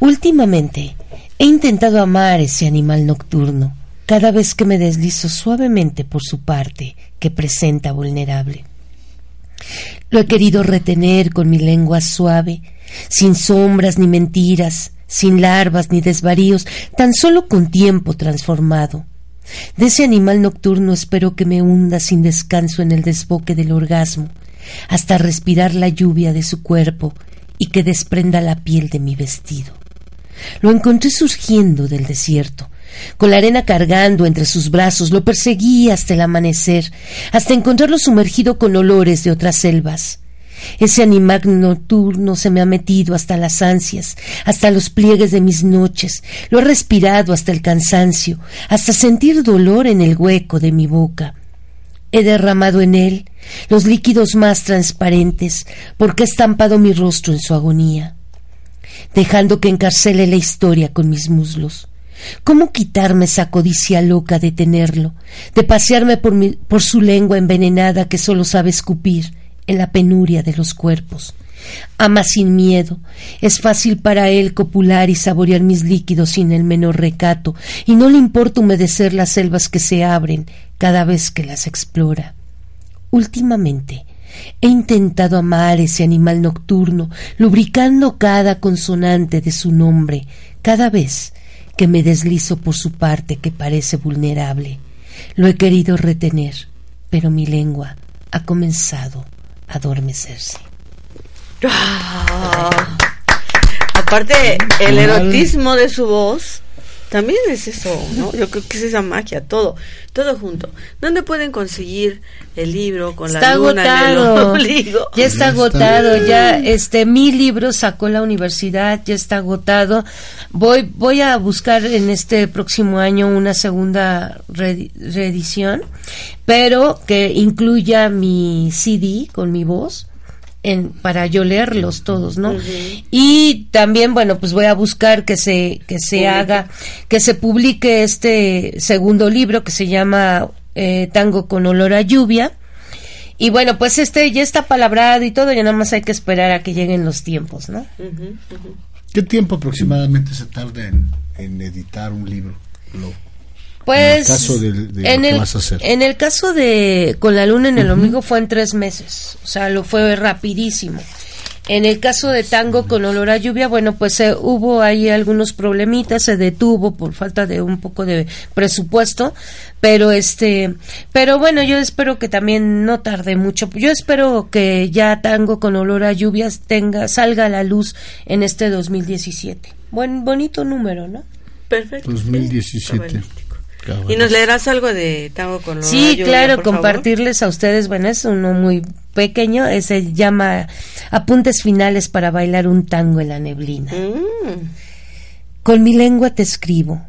Últimamente he intentado amar ese animal nocturno cada vez que me deslizo suavemente por su parte que presenta vulnerable. Lo he querido retener con mi lengua suave, sin sombras ni mentiras, sin larvas ni desvaríos, tan solo con tiempo transformado. De ese animal nocturno espero que me hunda sin descanso en el desboque del orgasmo, hasta respirar la lluvia de su cuerpo y que desprenda la piel de mi vestido. Lo encontré surgiendo del desierto, con la arena cargando entre sus brazos, lo perseguí hasta el amanecer, hasta encontrarlo sumergido con olores de otras selvas. Ese animal nocturno se me ha metido hasta las ansias, hasta los pliegues de mis noches, lo he respirado hasta el cansancio, hasta sentir dolor en el hueco de mi boca. He derramado en él los líquidos más transparentes, porque he estampado mi rostro en su agonía, dejando que encarcele la historia con mis muslos. ¿Cómo quitarme esa codicia loca de tenerlo, de pasearme por, su lengua envenenada que solo sabe escupir en la penuria de los cuerpos? Ama sin miedo. Es fácil para él copular y saborear mis líquidos sin el menor recato, y no le importa humedecer las selvas que se abren cada vez que las explora. Últimamente he intentado amar ese animal nocturno, lubricando cada consonante de su nombre, cada vez que me deslizo por su parte que parece vulnerable. Lo he querido retener, pero mi lengua ha comenzado adormecerse. Ah. Aparte, el erotismo de su voz también es eso, ¿no? Yo creo que es esa magia, todo, todo junto. ¿Dónde pueden conseguir el libro con está la luna agotado. en el ombligo? Ya está agotado, ya este mi libro sacó la universidad, ya está agotado. Voy voy a buscar en este próximo año una segunda re- reedición, pero que incluya mi CD con mi voz. En, para yo leerlos todos, ¿no? Y también, bueno, pues voy a buscar que se, que se Publique. haga, que se publique este segundo libro que se llama eh, Tango con olor a lluvia. Y bueno, pues este ya está palabrado y todo, ya nada más hay que esperar a que lleguen los tiempos, ¿no? ¿Qué tiempo aproximadamente se tarda en, en editar un libro? Lo- Pues En el caso de- de lo en que el, vas a hacer. en el caso de con la luna en el ombligo fue en tres meses, o sea, lo fue rapidísimo. En el caso de Tango con olor a lluvia, bueno, pues eh, hubo ahí algunos problemitas, se detuvo por falta de un poco de presupuesto, pero este, pero bueno, yo espero que también no tarde mucho. Yo espero que ya Tango con olor a lluvias tenga salga a la luz en este 2017. Buen bonito número, ¿no? Perfecto. 2017. ¿Y nos leerás algo de Tango con Sí, lluvia, claro, por favor? compartirles a ustedes, bueno, es uno muy pequeño, se llama Apuntes finales para bailar un tango en la neblina. Mm. Con mi lengua te escribo,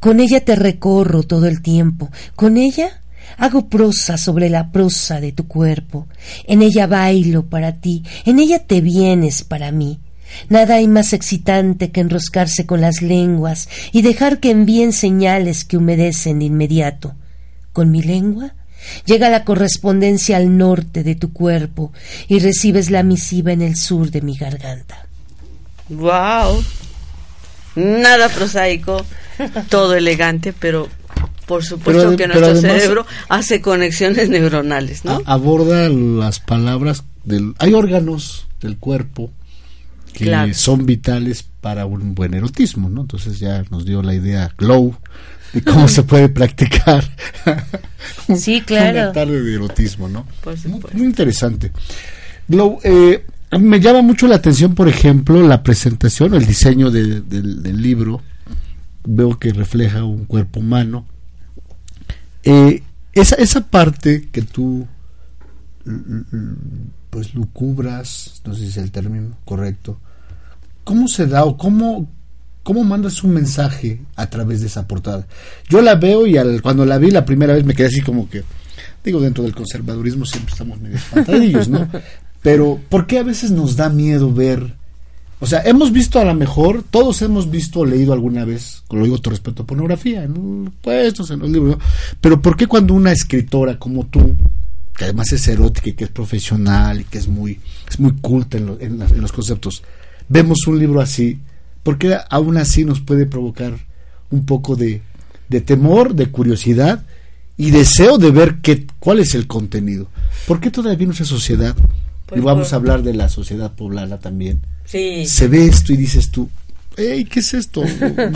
con ella te recorro todo el tiempo, con ella hago prosa sobre la prosa de tu cuerpo, en ella bailo para ti, en ella te vienes para mí. Nada hay más excitante que enroscarse con las lenguas y dejar que envíen señales que humedecen de inmediato. Con mi lengua llega la correspondencia al norte de tu cuerpo y recibes la misiva en el sur de mi garganta. Wow. Nada prosaico, todo elegante, pero por supuesto Pero que nuestro además- cerebro hace conexiones neuronales, ¿no? A- aborda las palabras del hay órganos del cuerpo que Claro. son vitales para un buen erotismo, ¿no? Entonces ya nos dio la idea Glow de cómo se puede practicar Sí, claro. una tarde de erotismo, ¿no? Por Muy, muy interesante. Glow, eh, me llama mucho la atención, por ejemplo, la presentación, el diseño de- del- del libro. Veo que refleja un cuerpo humano. Eh, esa, esa parte que tú pues lucubras, no sé si es el término correcto, ¿cómo se da o cómo, cómo mandas un mensaje a través de esa portada? Yo la veo y al, cuando la vi la primera vez me quedé así como que, digo, dentro del conservadurismo siempre estamos medio espantadillos, ¿no? Pero, ¿por qué a veces nos da miedo ver? O sea, hemos visto a lo mejor, todos hemos visto o leído alguna vez, lo digo todo respeto, pornografía, en puestos, en los libros, ¿no? pero ¿por qué cuando una escritora como tú, que además es erótica y que es profesional y que es muy, es muy culta en, lo- en las- en los conceptos, vemos un libro así, ¿por qué aún así nos puede provocar un poco de, de temor, de curiosidad y deseo de ver qué, cuál es el contenido? ¿Por qué todavía en nuestra sociedad, Pues y vamos por- a hablar de la sociedad poblana también, Sí. se ve esto y dices tú, hey, ¿qué es esto?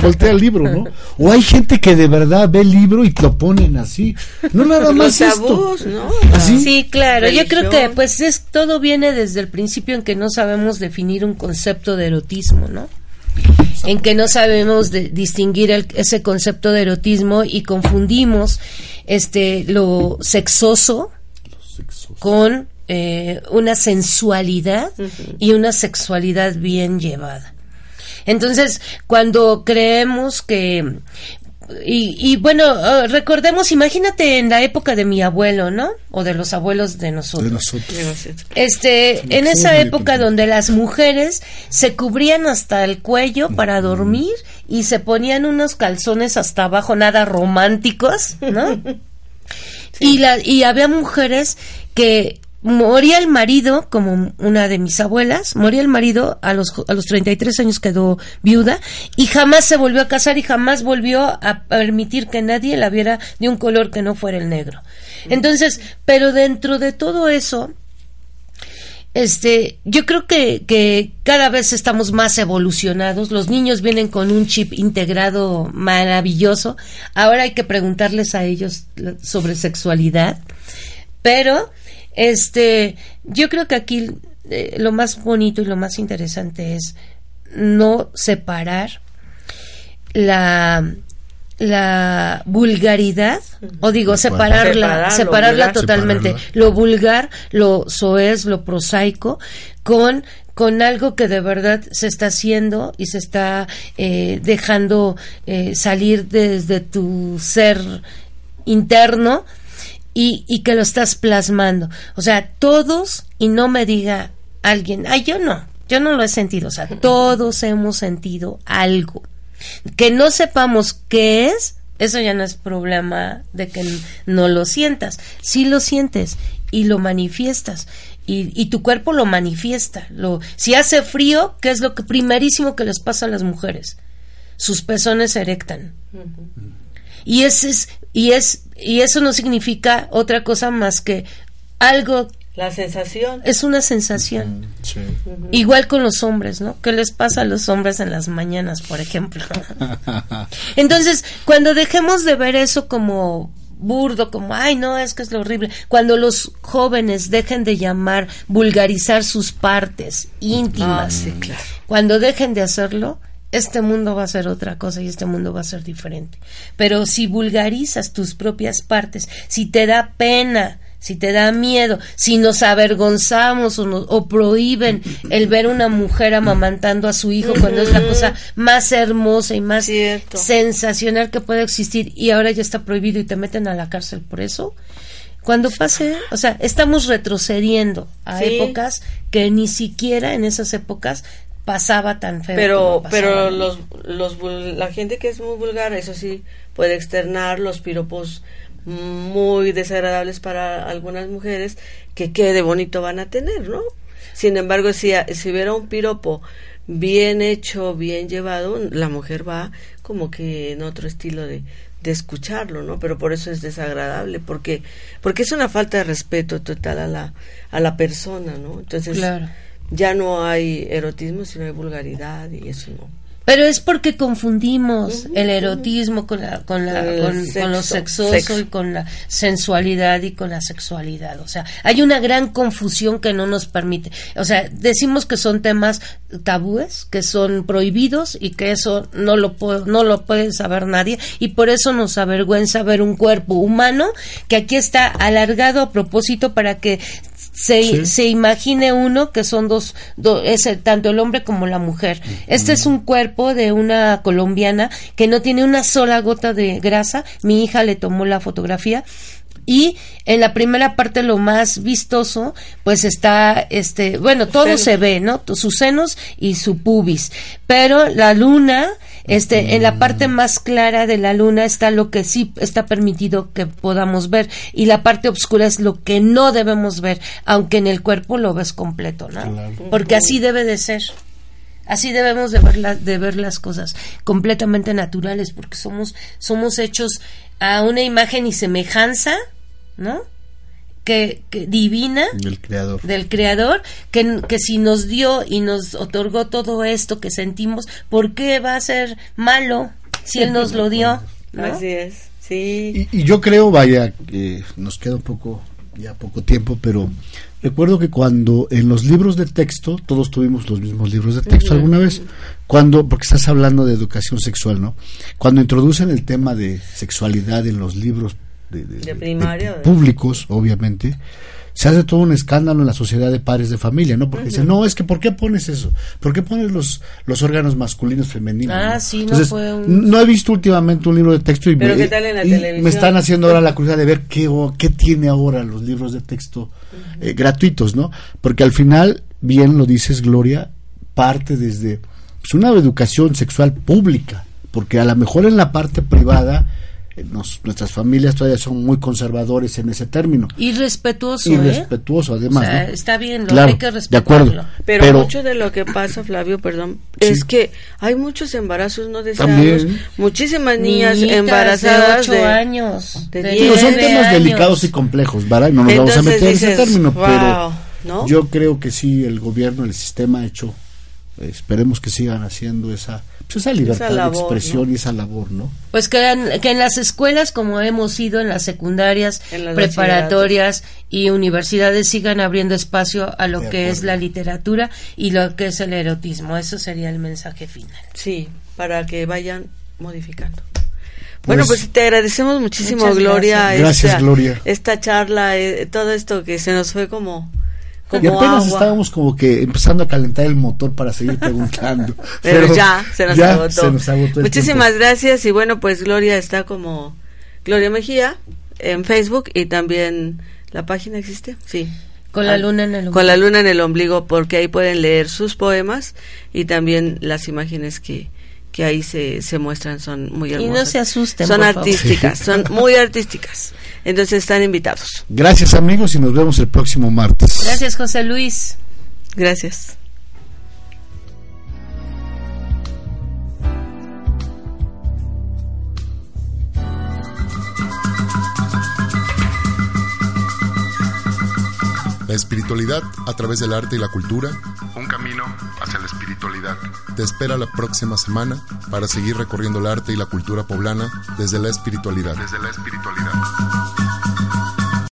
Voltea el libro, ¿no? O hay gente que de verdad ve el libro y lo ponen así. No nada Los más esto. ¿no? ¿Así? Sí, claro. Yo creo que pues es todo viene desde el principio en que no sabemos definir un concepto de erotismo, ¿no? En que no sabemos de- distinguir el- ese concepto de erotismo y confundimos este lo sexoso con eh, una sensualidad y una sexualidad bien llevada. Entonces, cuando creemos que y, y bueno, eh, recordemos, imagínate en la época de mi abuelo, ¿no? O de los abuelos de nosotros. De nosotros. Este, en esa época donde las mujeres se cubrían hasta el cuello para dormir y se ponían unos calzones hasta abajo, nada románticos, ¿no? Y, la, y había mujeres que moría el marido, como una de mis abuelas, moría el marido, a los, a los 33 años quedó viuda y jamás se volvió a casar y jamás volvió a permitir que nadie la viera de un color que no fuera el negro. Entonces, pero dentro de todo eso, este, yo creo que, que cada vez estamos más evolucionados. Los niños vienen con un chip integrado maravilloso. Ahora hay que preguntarles a ellos sobre sexualidad. Pero, este, yo creo que aquí eh, lo más bonito y lo más interesante es no separar la la vulgaridad, o digo, separarla, separarla totalmente, lo vulgar, lo soez, lo prosaico, con, con algo que de verdad se está haciendo y se está eh, dejando eh, salir desde tu ser interno y, y que lo estás plasmando. O sea, todos, y no me diga alguien, ay, yo no, yo no lo he sentido, o sea, todos hemos sentido algo que no sepamos qué es, eso ya no es problema de que no lo sientas. Si lo sientes y lo manifiestas. Y, tu cuerpo lo manifiesta. Lo, si hace frío, ¿qué es lo que primerísimo que les pasa a las mujeres? Sus pezones se erectan. Y ese es, y es, y eso no significa otra cosa más que algo la sensación. Es una sensación. Igual con los hombres, ¿no? ¿Qué les pasa a los hombres en las mañanas, por ejemplo? Entonces, cuando dejemos de ver eso como burdo, como, ay, no, es que es lo horrible. Cuando los jóvenes dejen de llamar, vulgarizar sus partes íntimas, ah, cuando dejen de hacerlo, este mundo va a ser otra cosa y este mundo va a ser diferente. Pero si vulgarizas tus propias partes, si te da pena, si te da miedo, si nos avergonzamos o, o prohíben el ver una mujer amamantando a su hijo cuando es la cosa más hermosa y más sensacional que puede existir y ahora ya está prohibido y te meten a la cárcel por eso. Cuando pase, o sea, estamos retrocediendo a épocas que ni siquiera en esas épocas pasaba tan feo. Pero, pero los, los, la gente que es muy vulgar, eso sí, puede externar los piropos muy desagradables para algunas mujeres que qué de bonito van a tener, ¿no? Sin embargo, si, si hubiera un piropo bien hecho, bien llevado, la mujer va como que en otro estilo de, de escucharlo, ¿no? Pero por eso es desagradable, porque porque es una falta de respeto total a la a la persona, ¿no? Entonces ya no hay erotismo, sino hay vulgaridad y eso no. Pero es porque confundimos el erotismo con, la, con, la, con, lo sexoso y con la sensualidad y con la sexualidad. O sea, hay una gran confusión que no nos permite. O sea, decimos que son temas tabúes, que son prohibidos y que eso no lo, no lo puede saber nadie. Y por eso nos avergüenza ver un cuerpo humano que aquí está alargado a propósito para que se, se imagine uno que son dos, es tanto el hombre como la mujer. Este es un cuerpo de una colombiana que no tiene una sola gota de grasa. Mi hija le tomó la fotografía y en la primera parte lo más vistoso pues está este bueno todo se ve no sus senos y su pubis. Pero la luna este, en la parte más clara de la luna está lo que sí está permitido que podamos ver y la parte oscura es lo que no debemos ver, aunque en el cuerpo lo ves completo, ¿no? Porque así debe de ser. Así debemos de ver, de ver las cosas completamente naturales, porque somos, somos hechos a una imagen y semejanza, ¿no? Que, divina del creador, del creador que, que, si nos dio y nos otorgó todo esto que sentimos, ¿por qué va a ser malo si él nos lo dio? Así es, sí. Y, yo creo, vaya, que nos queda un poco, ya poco tiempo, pero recuerdo que cuando en los libros de texto, todos tuvimos los mismos libros de texto alguna vez, cuando, porque estás hablando de educación sexual, ¿no? Cuando introducen el tema de sexualidad en los libros de, públicos, obviamente, se hace todo un escándalo en la sociedad de padres de familia, ¿no? Porque dicen, no, es que ¿por qué pones eso? ¿Por qué pones los, los órganos masculinos femeninos? Ah, sí, no fue un... No he visto últimamente un libro de texto y, me, me, están haciendo ahora la curiosidad de ver qué, qué tiene ahora los libros de texto eh, gratuitos, ¿no? Porque al final, bien lo dices, Gloria, parte desde pues, una educación sexual pública porque a lo mejor en la parte privada nos- nuestras familias todavía son muy conservadores en ese término. Y respetuoso, Y ¿eh? respetuoso, además. O sea, ¿no? está bien, lo- Claro, hay que de respetarlo. acuerdo. Pero, Pero- mucho de lo que pasa, Flavio, perdón, Sí. es que hay muchos embarazos no deseados, También. muchísimas niñas Niñitas embarazadas de 8 años. de de 10 Digo, son temas años. delicados y complejos, ¿verdad? Y no nos vamos a Entonces meter en ese dices, término, "Wow", pero ¿no? yo creo que sí, el gobierno, el sistema ha hecho, eh, esperemos que sigan haciendo esa, esa libertad labor, de expresión ¿no? y esa labor, ¿no? Pues que en, que en las escuelas, como hemos ido en las secundarias, En preparatorias y universidades, sigan abriendo espacio a lo De que es la literatura y lo que es el erotismo. Eso sería el mensaje final. Sí, para que vayan modificando. Bueno, pues te agradecemos muchísimo, Gloria, gracias. Gracias, esta, Gloria. esta charla, eh, todo esto que se nos fue como, como Y apenas agua. estábamos como que empezando a calentar el motor para seguir preguntando. Pero, ya, se nos ya agotó. se nos agotó el Muchísimas gracias y bueno, pues Gloria está como Gloria Mejía en Facebook y también la página existe, sí. Con la Ah, luna en el Con la ombligo. luna en el ombligo porque ahí pueden leer sus poemas y también las imágenes que que ahí se, se muestran son muy Y hermosas. no se asusten, Son por favor. artísticas, son muy artísticas. Entonces están invitados. Gracias amigos y nos vemos el próximo martes. Gracias, José Luis. Gracias. La espiritualidad a través del arte y la cultura Un camino hacia la espiritualidad. Te espera la próxima semana para seguir recorriendo el arte y la cultura poblana desde la espiritualidad. Desde la espiritualidad.